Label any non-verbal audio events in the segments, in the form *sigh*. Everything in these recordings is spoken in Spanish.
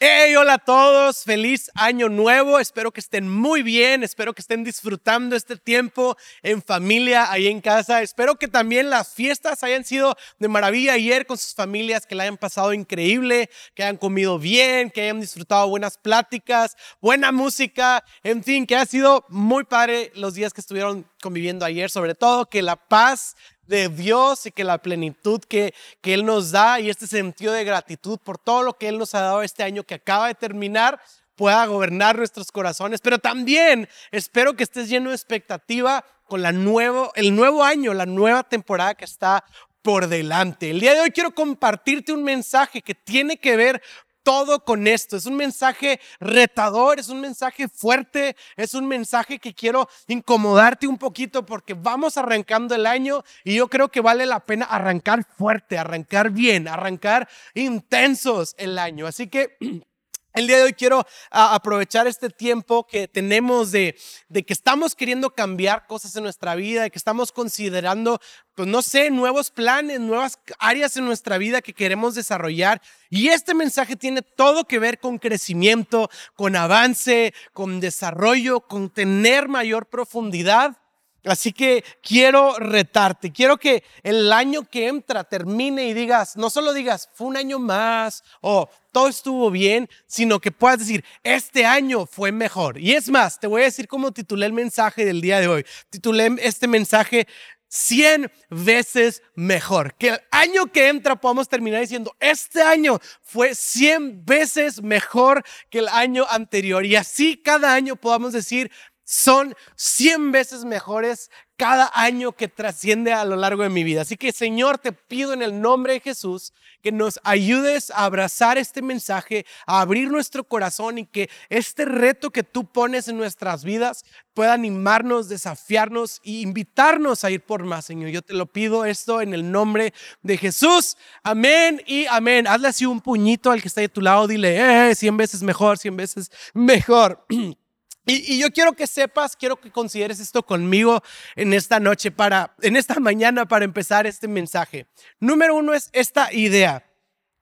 Hey, hola a todos, feliz año nuevo, espero que estén muy bien, espero que estén disfrutando este tiempo en familia, ahí en casa, espero que también las fiestas hayan sido de maravilla ayer con sus familias, que la hayan pasado increíble, que hayan comido bien, que hayan disfrutado buenas pláticas, buena música, en fin, que ha sido muy padre los días que estuvieron conviviendo ayer, sobre todo que la paz de Dios y que la plenitud que, que Él nos da y este sentido de gratitud por todo lo que Él nos ha dado este año que acaba de terminar pueda gobernar nuestros corazones, pero también espero que estés lleno de expectativa con la nuevo, el nuevo año, la nueva temporada que está por delante. El día de hoy quiero compartirte un mensaje que tiene que ver todo con esto. Es un mensaje retador, es un mensaje fuerte, es un mensaje que quiero incomodarte un poquito porque vamos arrancando el año y yo creo que vale la pena arrancar fuerte, arrancar bien, arrancar intensos el año. Así que... *clears throat* El día de hoy quiero aprovechar este tiempo que tenemos de, de, que estamos queriendo cambiar cosas en nuestra vida, de que estamos considerando, pues no sé, nuevos planes, nuevas áreas en nuestra vida que queremos desarrollar. Y este mensaje tiene todo que ver con crecimiento, con avance, con desarrollo, con tener mayor profundidad Así que quiero retarte, quiero que el año que entra termine y digas, no solo digas, fue un año más o todo estuvo bien, sino que puedas decir, este año fue mejor. Y es más, te voy a decir cómo titulé el mensaje del día de hoy. Titulé este mensaje 100 veces mejor. Que el año que entra podamos terminar diciendo, este año fue 100 veces mejor que el año anterior. Y así cada año podamos decir, son 100 veces mejores cada año que trasciende a lo largo de mi vida. Así que Señor, te pido en el nombre de Jesús que nos ayudes a abrazar este mensaje, a abrir nuestro corazón y que este reto que tú pones en nuestras vidas pueda animarnos, desafiarnos e invitarnos a ir por más, Señor. Yo te lo pido esto en el nombre de Jesús. Amén y amén. Hazle así un puñito al que está de tu lado, dile, eh, 100 veces mejor, 100 veces mejor. *clears throat* Y, yo quiero que sepas, quiero que consideres esto conmigo en esta noche, para, en esta mañana para empezar este mensaje. Número uno es esta idea.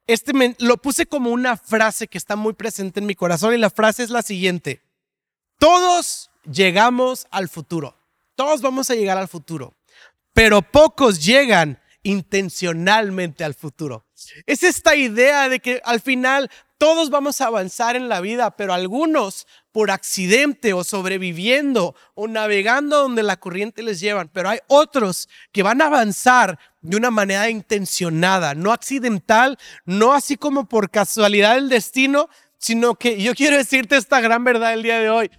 Este lo puse como una frase que está muy presente en mi corazón y la frase es la siguiente. Todos llegamos al futuro. Todos vamos a llegar al futuro, pero pocos llegan intencionalmente al futuro. Es esta idea de que al final todos vamos a avanzar en la vida, pero algunos por accidente o sobreviviendo o navegando donde la corriente les llevan, pero hay otros que van a avanzar de una manera intencionada, no accidental, no así como por casualidad del destino, sino que yo quiero decirte esta gran verdad el día de hoy.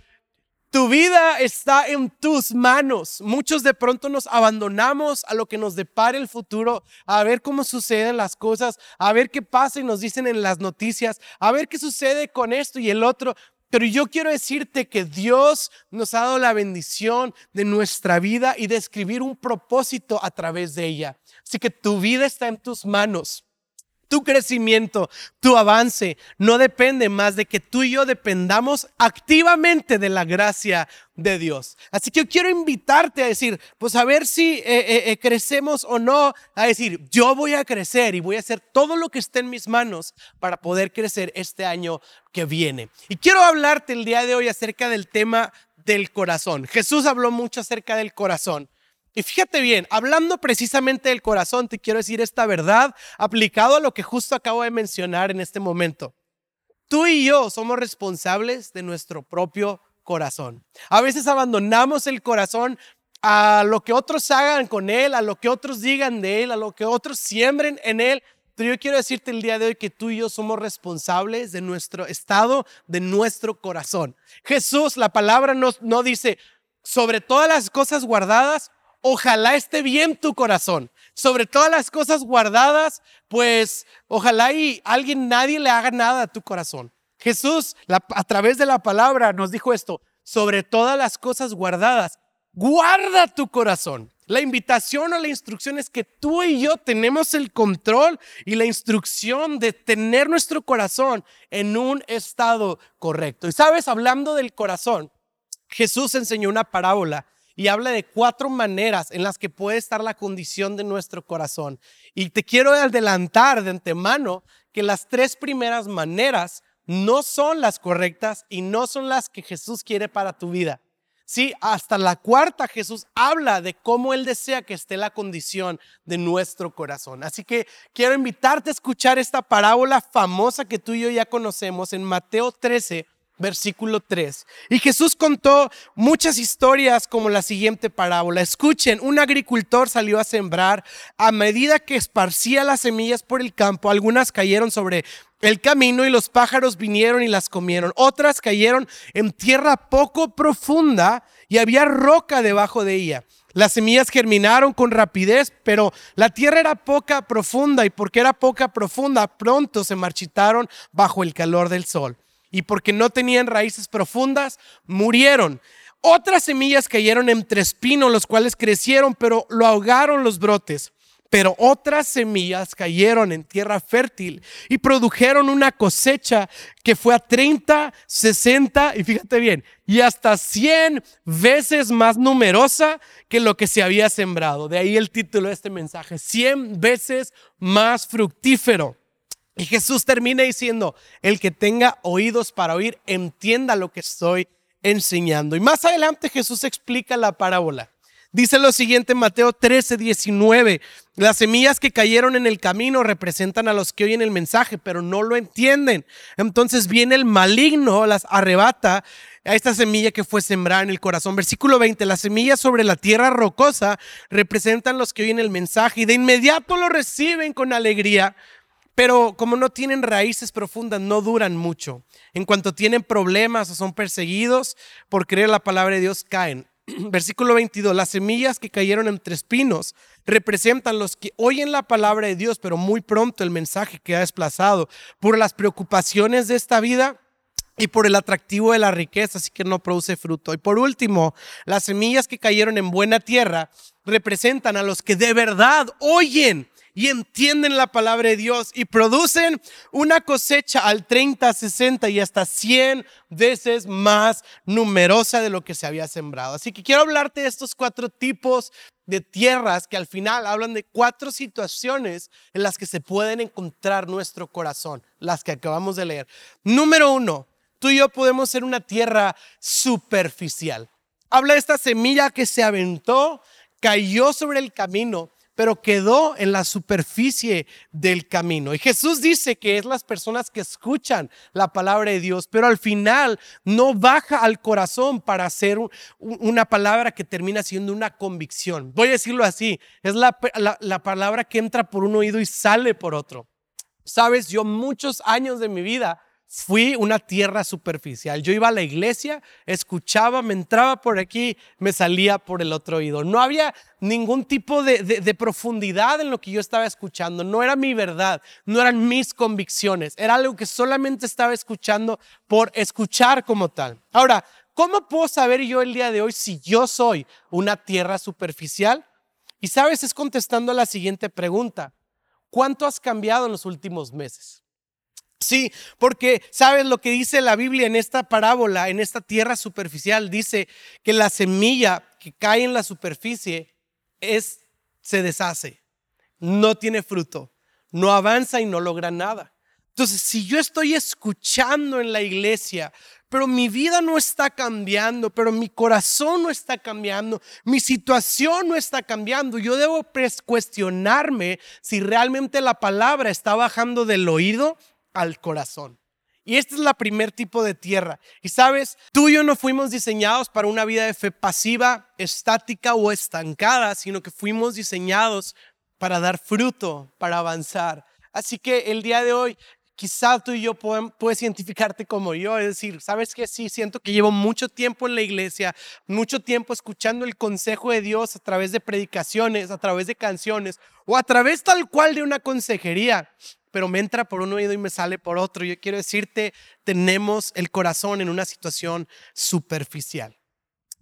Tu vida está en tus manos. Muchos de pronto nos abandonamos a lo que nos depara el futuro, a ver cómo suceden las cosas, a ver qué pasa y nos dicen en las noticias, a ver qué sucede con esto y el otro. Pero yo quiero decirte que Dios nos ha dado la bendición de nuestra vida y de escribir un propósito a través de ella. Así que tu vida está en tus manos tu crecimiento, tu avance, no depende más de que tú y yo dependamos activamente de la gracia de Dios. Así que yo quiero invitarte a decir, pues a ver si eh, eh, eh, crecemos o no, a decir, yo voy a crecer y voy a hacer todo lo que esté en mis manos para poder crecer este año que viene. Y quiero hablarte el día de hoy acerca del tema del corazón. Jesús habló mucho acerca del corazón. Y fíjate bien, hablando precisamente del corazón, te quiero decir esta verdad aplicado a lo que justo acabo de mencionar en este momento. Tú y yo somos responsables de nuestro propio corazón. A veces abandonamos el corazón a lo que otros hagan con él, a lo que otros digan de él, a lo que otros siembren en él. Pero yo quiero decirte el día de hoy que tú y yo somos responsables de nuestro estado, de nuestro corazón. Jesús, la palabra no, no dice, sobre todas las cosas guardadas, ojalá esté bien tu corazón. Sobre todas las cosas guardadas, pues ojalá y alguien, nadie le haga nada a tu corazón. Jesús, a través de la palabra, nos dijo esto, sobre todas las cosas guardadas, guarda tu corazón. La invitación o la instrucción es que tú y yo tenemos el control y la instrucción de tener nuestro corazón en un estado correcto. Y sabes, hablando del corazón, Jesús enseñó una parábola y habla de cuatro maneras en las que puede estar la condición de nuestro corazón. Y te quiero adelantar de antemano que las tres primeras maneras no son las correctas y no son las que Jesús quiere para tu vida. Sí, hasta la cuarta Jesús habla de cómo Él desea que esté la condición de nuestro corazón. Así que quiero invitarte a escuchar esta parábola famosa que tú y yo ya conocemos en Mateo 13, versículo 3. Y Jesús contó muchas historias como la siguiente parábola. Escuchen, un agricultor salió a sembrar. A medida que esparcía las semillas por el campo, algunas cayeron sobre el camino y los pájaros vinieron y las comieron. Otras cayeron en tierra poco profunda y había roca debajo de ella. Las semillas germinaron con rapidez, pero la tierra era poca profunda y porque era poca profunda, pronto se marchitaron bajo el calor del sol y porque no tenían raíces profundas, murieron. Otras semillas cayeron entre espinos, los cuales crecieron, pero lo ahogaron los brotes. Pero otras semillas cayeron en tierra fértil y produjeron una cosecha que fue a 30, 60 y fíjate bien, y hasta 100 veces más numerosa que lo que se había sembrado. De ahí el título de este mensaje, 100 veces más fructífero. Y Jesús termina diciendo, el que tenga oídos para oír, entienda lo que estoy enseñando. Y más adelante Jesús explica la parábola. Dice lo siguiente Mateo 13, 19. Las semillas que cayeron en el camino representan a los que oyen el mensaje, pero no lo entienden. Entonces viene el maligno, las arrebata a esta semilla que fue sembrada en el corazón. Versículo 20, las semillas sobre la tierra rocosa representan los que oyen el mensaje y de inmediato lo reciben con alegría, pero como no tienen raíces profundas, no duran mucho. En cuanto tienen problemas o son perseguidos por creer la palabra de Dios, caen. *clears throat* Versículo 22, las semillas que cayeron entre espinos representan los que oyen la palabra de Dios, pero muy pronto el mensaje queda desplazado por las preocupaciones de esta vida y por el atractivo de la riqueza, así que no produce fruto. Y por último, las semillas que cayeron en buena tierra representan a los que de verdad oyen y entienden la palabra de Dios y producen una cosecha al 30, 60 y hasta 100 veces más numerosa de lo que se había sembrado. Así que quiero hablarte de estos cuatro tipos de tierras que al final hablan de cuatro situaciones en las que se pueden encontrar nuestro corazón, las que acabamos de leer. Número uno, tú y yo podemos ser una tierra superficial. Habla de esta semilla que se aventó, cayó sobre el camino pero quedó en la superficie del camino. Y Jesús dice que es las personas que escuchan la palabra de Dios, pero al final no baja al corazón para hacer una palabra que termina siendo una convicción. Voy a decirlo así, es la, la palabra que entra por un oído y sale por otro. Sabes, yo muchos años de mi vida fui una tierra superficial. Yo iba a la iglesia, escuchaba, me entraba por aquí, me salía por el otro oído. No había ningún tipo de, profundidad en lo que yo estaba escuchando. No era mi verdad, no eran mis convicciones. Era algo que solamente estaba escuchando por escuchar como tal. Ahora, ¿cómo puedo saber yo el día de hoy si yo soy una tierra superficial? Y sabes, es contestando a la siguiente pregunta. ¿Cuánto has cambiado en los últimos meses? Sí, porque sabes lo que dice la Biblia en esta parábola, en esta tierra superficial, dice que la semilla que cae en la superficie es se deshace, no tiene fruto, no avanza y no logra nada. Entonces, si yo estoy escuchando en la iglesia, pero mi vida no está cambiando, pero mi corazón no está cambiando, mi situación no está cambiando, yo debo cuestionarme si realmente la palabra está bajando del oído al corazón. Y este es la primer tipo de tierra. Y sabes, tú y yo no fuimos diseñados para una vida de fe pasiva, estática o estancada, sino que fuimos diseñados para dar fruto, para avanzar. Así que el día de hoy, quizá tú y yo puedes identificarte como yo, es decir, sabes que sí, siento que llevo mucho tiempo en la iglesia, mucho tiempo escuchando el consejo de Dios a través de predicaciones, a través de canciones o a través tal cual de una consejería pero me entra por un oído y me sale por otro. Yo quiero decirte, tenemos el corazón en una situación superficial.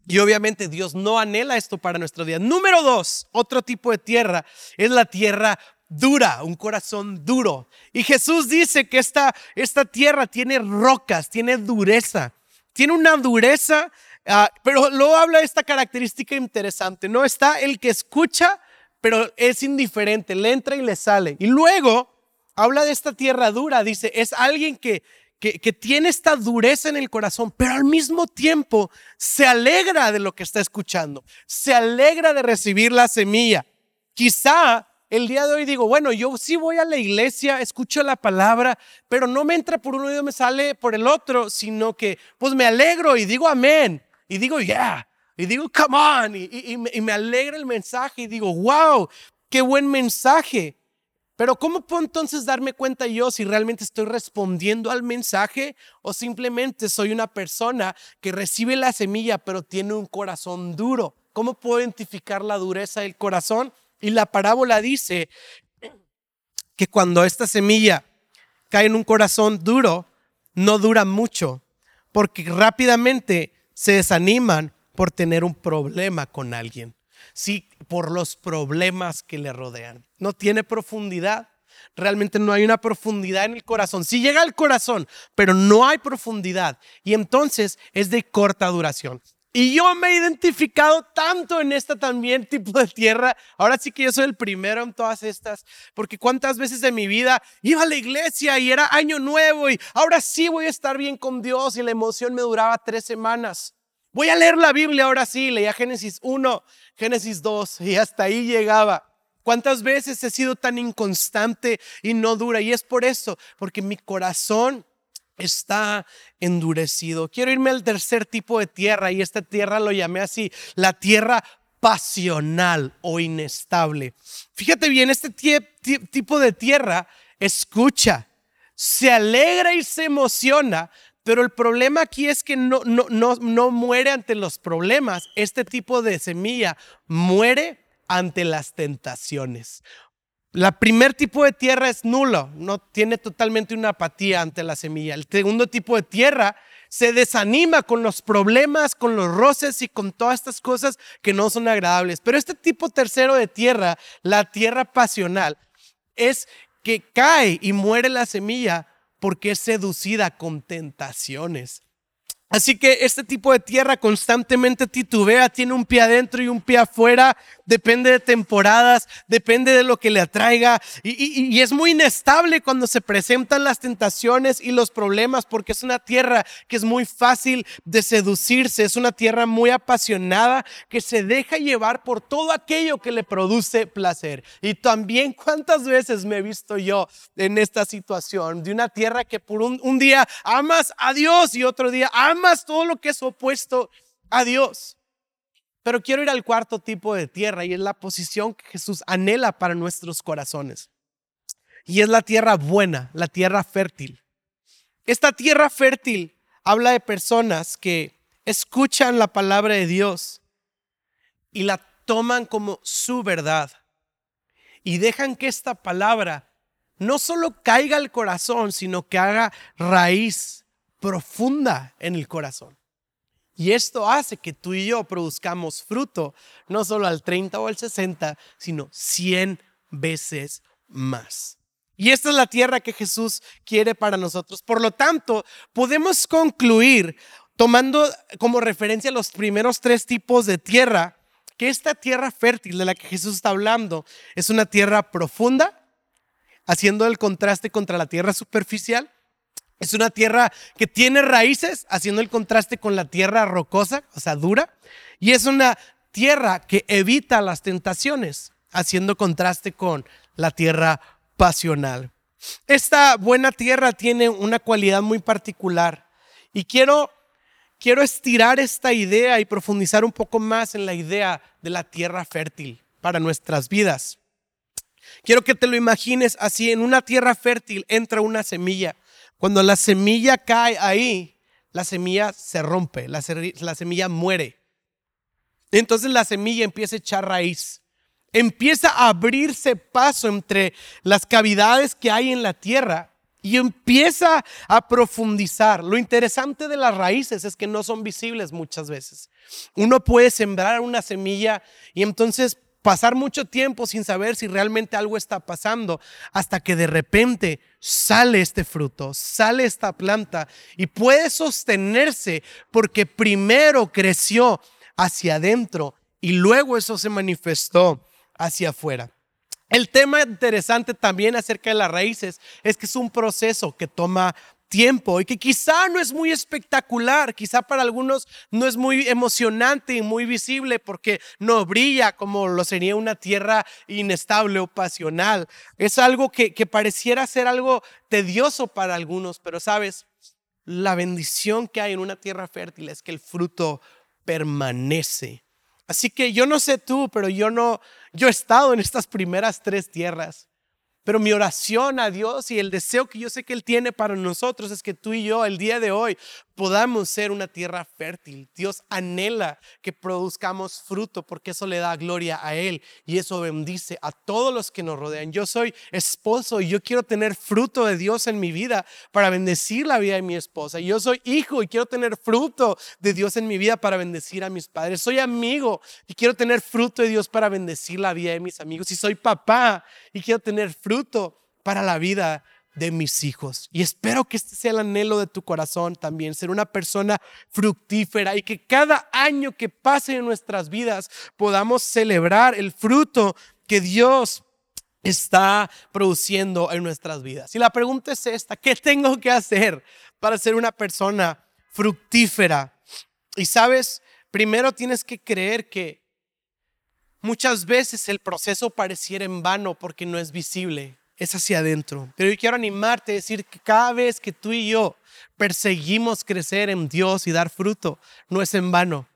Y obviamente Dios no anhela esto para nuestro día. Número dos, otro tipo de tierra, es la tierra dura, un corazón duro. Y Jesús dice que esta, esta tierra tiene rocas, tiene dureza, tiene una dureza, ah, pero luego habla de esta característica interesante, ¿no? Está el que escucha, pero es indiferente, le entra y le sale. Y luego habla de esta tierra dura, dice, es alguien que, que, que, tiene esta dureza en el corazón, pero al mismo tiempo se alegra de lo que está escuchando, se alegra de recibir la semilla. Quizá el día de hoy digo, bueno, yo sí voy a la iglesia, escucho la palabra, pero no me entra por un oído, me sale por el otro, sino que pues me alegro y digo amén, y digo yeah, y digo come on, y, y me alegra el mensaje y digo, wow, qué buen mensaje. Pero ¿cómo puedo entonces darme cuenta yo si realmente estoy respondiendo al mensaje o simplemente soy una persona que recibe la semilla pero tiene un corazón duro? ¿Cómo puedo identificar la dureza del corazón? Y la parábola dice que cuando esta semilla cae en un corazón duro, no dura mucho, porque rápidamente se desaniman por tener un problema con alguien sí, por los problemas que le rodean. No tiene profundidad. Realmente no hay una profundidad en el corazón. Sí llega al corazón, pero no hay profundidad. Y entonces es de corta duración. Y yo me he identificado tanto en esta también tipo de tierra. Ahora sí que yo soy el primero en todas estas, porque cuántas veces de mi vida iba a la iglesia y era año nuevo y ahora sí voy a estar bien con Dios y la emoción me duraba tres semanas. Voy a leer la Biblia ahora sí, leía Génesis 1, Génesis 2 y hasta ahí llegaba. ¿Cuántas veces he sido tan inconstante y no dura? Y es por eso, porque mi corazón está endurecido. Quiero irme al tercer tipo de tierra y esta tierra lo llamé así, la tierra pasional o inestable. Fíjate bien, este tipo de tierra escucha, se alegra y se emociona, pero el problema aquí es que no, no, no, no muere ante los problemas. Este tipo de semilla muere ante las tentaciones. La primer tipo de tierra es nulo, no tiene totalmente una apatía ante la semilla. El segundo tipo de tierra se desanima con los problemas, con los roces y con todas estas cosas que no son agradables. Pero este tipo tercero de tierra, la tierra pasional, es que cae y muere la semilla porque es seducida con tentaciones. Así que este tipo de tierra constantemente titubea, tiene un pie adentro y un pie afuera, depende de temporadas, depende de lo que le atraiga y, es muy inestable cuando se presentan las tentaciones y los problemas porque es una tierra que es muy fácil de seducirse, es una tierra muy apasionada que se deja llevar por todo aquello que le produce placer. Y también cuántas veces me he visto yo en esta situación de una tierra que por un, un día amas a Dios y otro día amas todo lo que es opuesto a Dios. Pero quiero ir al cuarto tipo de tierra y es la posición que Jesús anhela para nuestros corazones. Y es la tierra buena, la tierra fértil. Esta tierra fértil habla de personas que escuchan la palabra de Dios y la toman como su verdad y dejan que esta palabra no solo caiga al corazón, sino que haga raíz profunda en el corazón. Y esto hace que tú y yo produzcamos fruto, no solo al 30 o al 60, sino 100 veces más. Y esta es la tierra que Jesús quiere para nosotros. Por lo tanto, podemos concluir, tomando como referencia los primeros tres tipos de tierra, que esta tierra fértil de la que Jesús está hablando es una tierra profunda, haciendo el contraste contra la tierra superficial es una tierra que tiene raíces, haciendo el contraste con la tierra rocosa, o sea, dura. Y es una tierra que evita las tentaciones, haciendo contraste con la tierra pasional. Esta buena tierra tiene una cualidad muy particular y quiero, quiero estirar esta idea y profundizar un poco más en la idea de la tierra fértil para nuestras vidas. Quiero que te lo imagines así, en una tierra fértil entra una semilla cuando la semilla cae ahí, la semilla se rompe, la, semilla muere. Entonces la semilla empieza a echar raíz. Empieza a abrirse paso entre las cavidades que hay en la tierra y empieza a profundizar. Lo interesante de las raíces es que no son visibles muchas veces. Uno puede sembrar una semilla y entonces pasar mucho tiempo sin saber si realmente algo está pasando, hasta que de repente sale este fruto, sale esta planta y puede sostenerse porque primero creció hacia adentro y luego eso se manifestó hacia afuera. El tema interesante también acerca de las raíces es que es un proceso que toma tiempo y que quizá no es muy espectacular, quizá para algunos no es muy emocionante y muy visible porque no brilla como lo sería una tierra inestable o pasional. Es algo que, que pareciera ser algo tedioso para algunos, pero sabes, la bendición que hay en una tierra fértil es que el fruto permanece. Así que yo no sé tú, pero yo no, yo he estado en estas primeras tres tierras. Pero mi oración a Dios y el deseo que yo sé que Él tiene para nosotros es que tú y yo el día de hoy podamos ser una tierra fértil. Dios anhela que produzcamos fruto porque eso le da gloria a Él y eso bendice a todos los que nos rodean. Yo soy esposo y yo quiero tener fruto de Dios en mi vida para bendecir la vida de mi esposa. Yo soy hijo y quiero tener fruto de Dios en mi vida para bendecir a mis padres. Soy amigo y quiero tener fruto de Dios para bendecir la vida de mis amigos. Y soy papá y quiero tener fruto para la vida de mis hijos. Y espero que este sea el anhelo de tu corazón también, ser una persona fructífera y que cada año que pase en nuestras vidas podamos celebrar el fruto que Dios está produciendo en nuestras vidas. Y la pregunta es esta, ¿qué tengo que hacer para ser una persona fructífera? Y sabes, primero tienes que creer que muchas veces el proceso pareciera en vano porque no es visible es hacia adentro. Pero yo quiero animarte a decir que cada vez que tú y yo perseguimos crecer en Dios y dar fruto, no es en vano.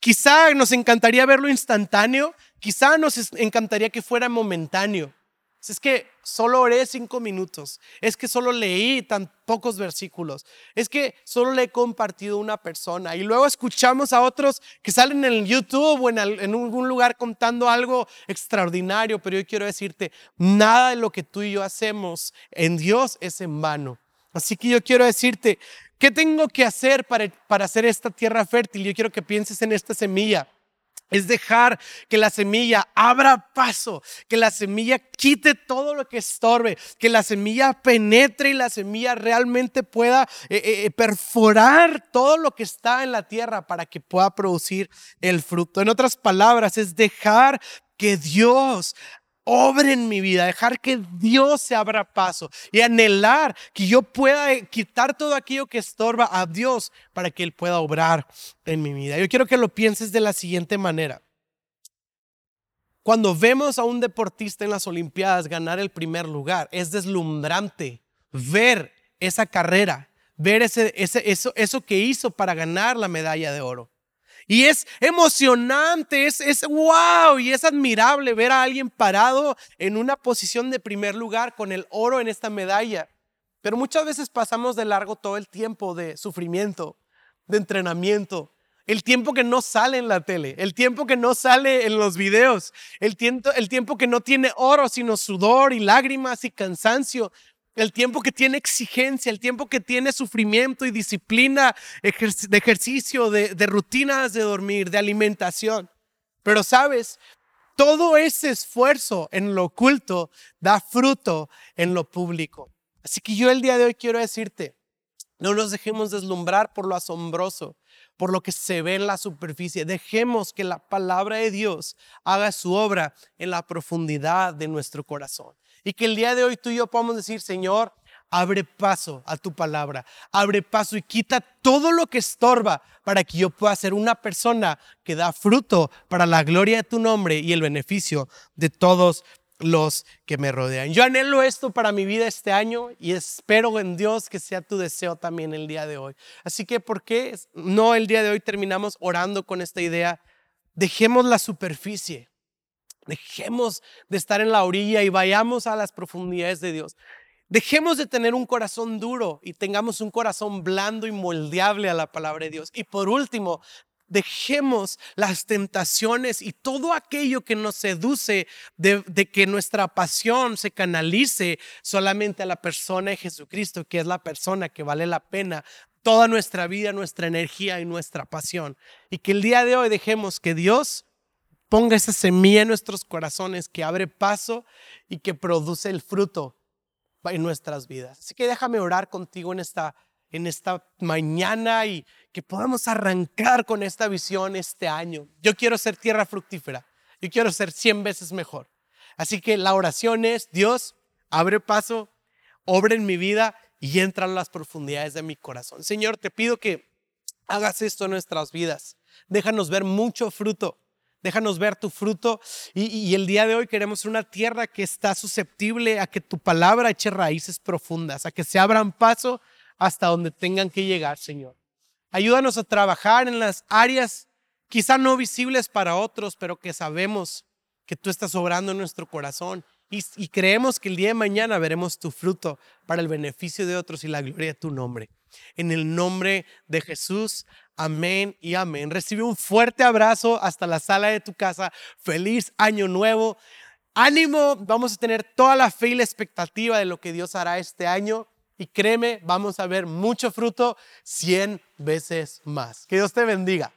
Quizá nos encantaría verlo instantáneo, quizá nos encantaría que fuera momentáneo, es que solo oré cinco minutos. Es que solo leí tan pocos versículos. Es que solo le he compartido una persona. Y luego escuchamos a otros que salen en YouTube o en algún lugar contando algo extraordinario. Pero yo quiero decirte, nada de lo que tú y yo hacemos en Dios es en vano. Así que yo quiero decirte, ¿qué tengo que hacer para, para hacer esta tierra fértil? Yo quiero que pienses en esta semilla es dejar que la semilla abra paso, que la semilla quite todo lo que estorbe, que la semilla penetre y la semilla realmente pueda eh, eh, eh, perforar todo lo que está en la tierra para que pueda producir el fruto. En otras palabras, es dejar que Dios obre en mi vida, dejar que Dios se abra paso y anhelar que yo pueda quitar todo aquello que estorba a Dios para que Él pueda obrar en mi vida. Yo quiero que lo pienses de la siguiente manera. Cuando vemos a un deportista en las Olimpiadas ganar el primer lugar, es deslumbrante ver esa carrera, ver ese, eso, eso que hizo para ganar la medalla de oro. Y es emocionante, es, es wow y es admirable ver a alguien parado en una posición de primer lugar con el oro en esta medalla. Pero muchas veces pasamos de largo todo el tiempo de sufrimiento, de entrenamiento, el tiempo que no sale en la tele, el tiempo que no sale en los videos, el tiempo, el tiempo que no tiene oro, sino sudor y lágrimas y cansancio, el tiempo que tiene exigencia, el tiempo que tiene sufrimiento y disciplina de ejercicio, de, de rutinas de dormir, de alimentación. Pero sabes, todo ese esfuerzo en lo oculto da fruto en lo público. Así que yo el día de hoy quiero decirte, no nos dejemos deslumbrar por lo asombroso, por lo que se ve en la superficie. Dejemos que la palabra de Dios haga su obra en la profundidad de nuestro corazón. Y que el día de hoy tú y yo podamos decir, Señor, abre paso a tu palabra, abre paso y quita todo lo que estorba para que yo pueda ser una persona que da fruto para la gloria de tu nombre y el beneficio de todos los que me rodean. Yo anhelo esto para mi vida este año y espero en Dios que sea tu deseo también el día de hoy. Así que, ¿por qué no el día de hoy terminamos orando con esta idea? Dejemos la superficie Dejemos de estar en la orilla y vayamos a las profundidades de Dios. Dejemos de tener un corazón duro y tengamos un corazón blando y moldeable a la palabra de Dios. Y por último, dejemos las tentaciones y todo aquello que nos seduce de, que nuestra pasión se canalice solamente a la persona de Jesucristo, que es la persona que vale la pena toda nuestra vida, nuestra energía y nuestra pasión. Y que el día de hoy dejemos que Dios ponga esa semilla en nuestros corazones que abre paso y que produce el fruto en nuestras vidas. Así que déjame orar contigo en esta, en esta mañana y que podamos arrancar con esta visión este año. Yo quiero ser tierra fructífera. Yo quiero ser 100 veces mejor. Así que la oración es, Dios, abre paso, obra en mi vida y entra en las profundidades de mi corazón. Señor, te pido que hagas esto en nuestras vidas. Déjanos ver mucho fruto. Déjanos ver tu fruto. Y, el día de hoy queremos una tierra que está susceptible a que tu palabra eche raíces profundas, a que se abran paso hasta donde tengan que llegar, Señor. Ayúdanos a trabajar en las áreas quizá no visibles para otros, pero que sabemos que tú estás obrando en nuestro corazón y, creemos que el día de mañana veremos tu fruto para el beneficio de otros y la gloria de tu nombre. En el nombre de Jesús, amén y amén. Recibe un fuerte abrazo hasta la sala de tu casa. Feliz año nuevo. Ánimo, vamos a tener toda la fe y la expectativa de lo que Dios hará este año. Y créeme, vamos a ver mucho fruto cien veces más. Que Dios te bendiga.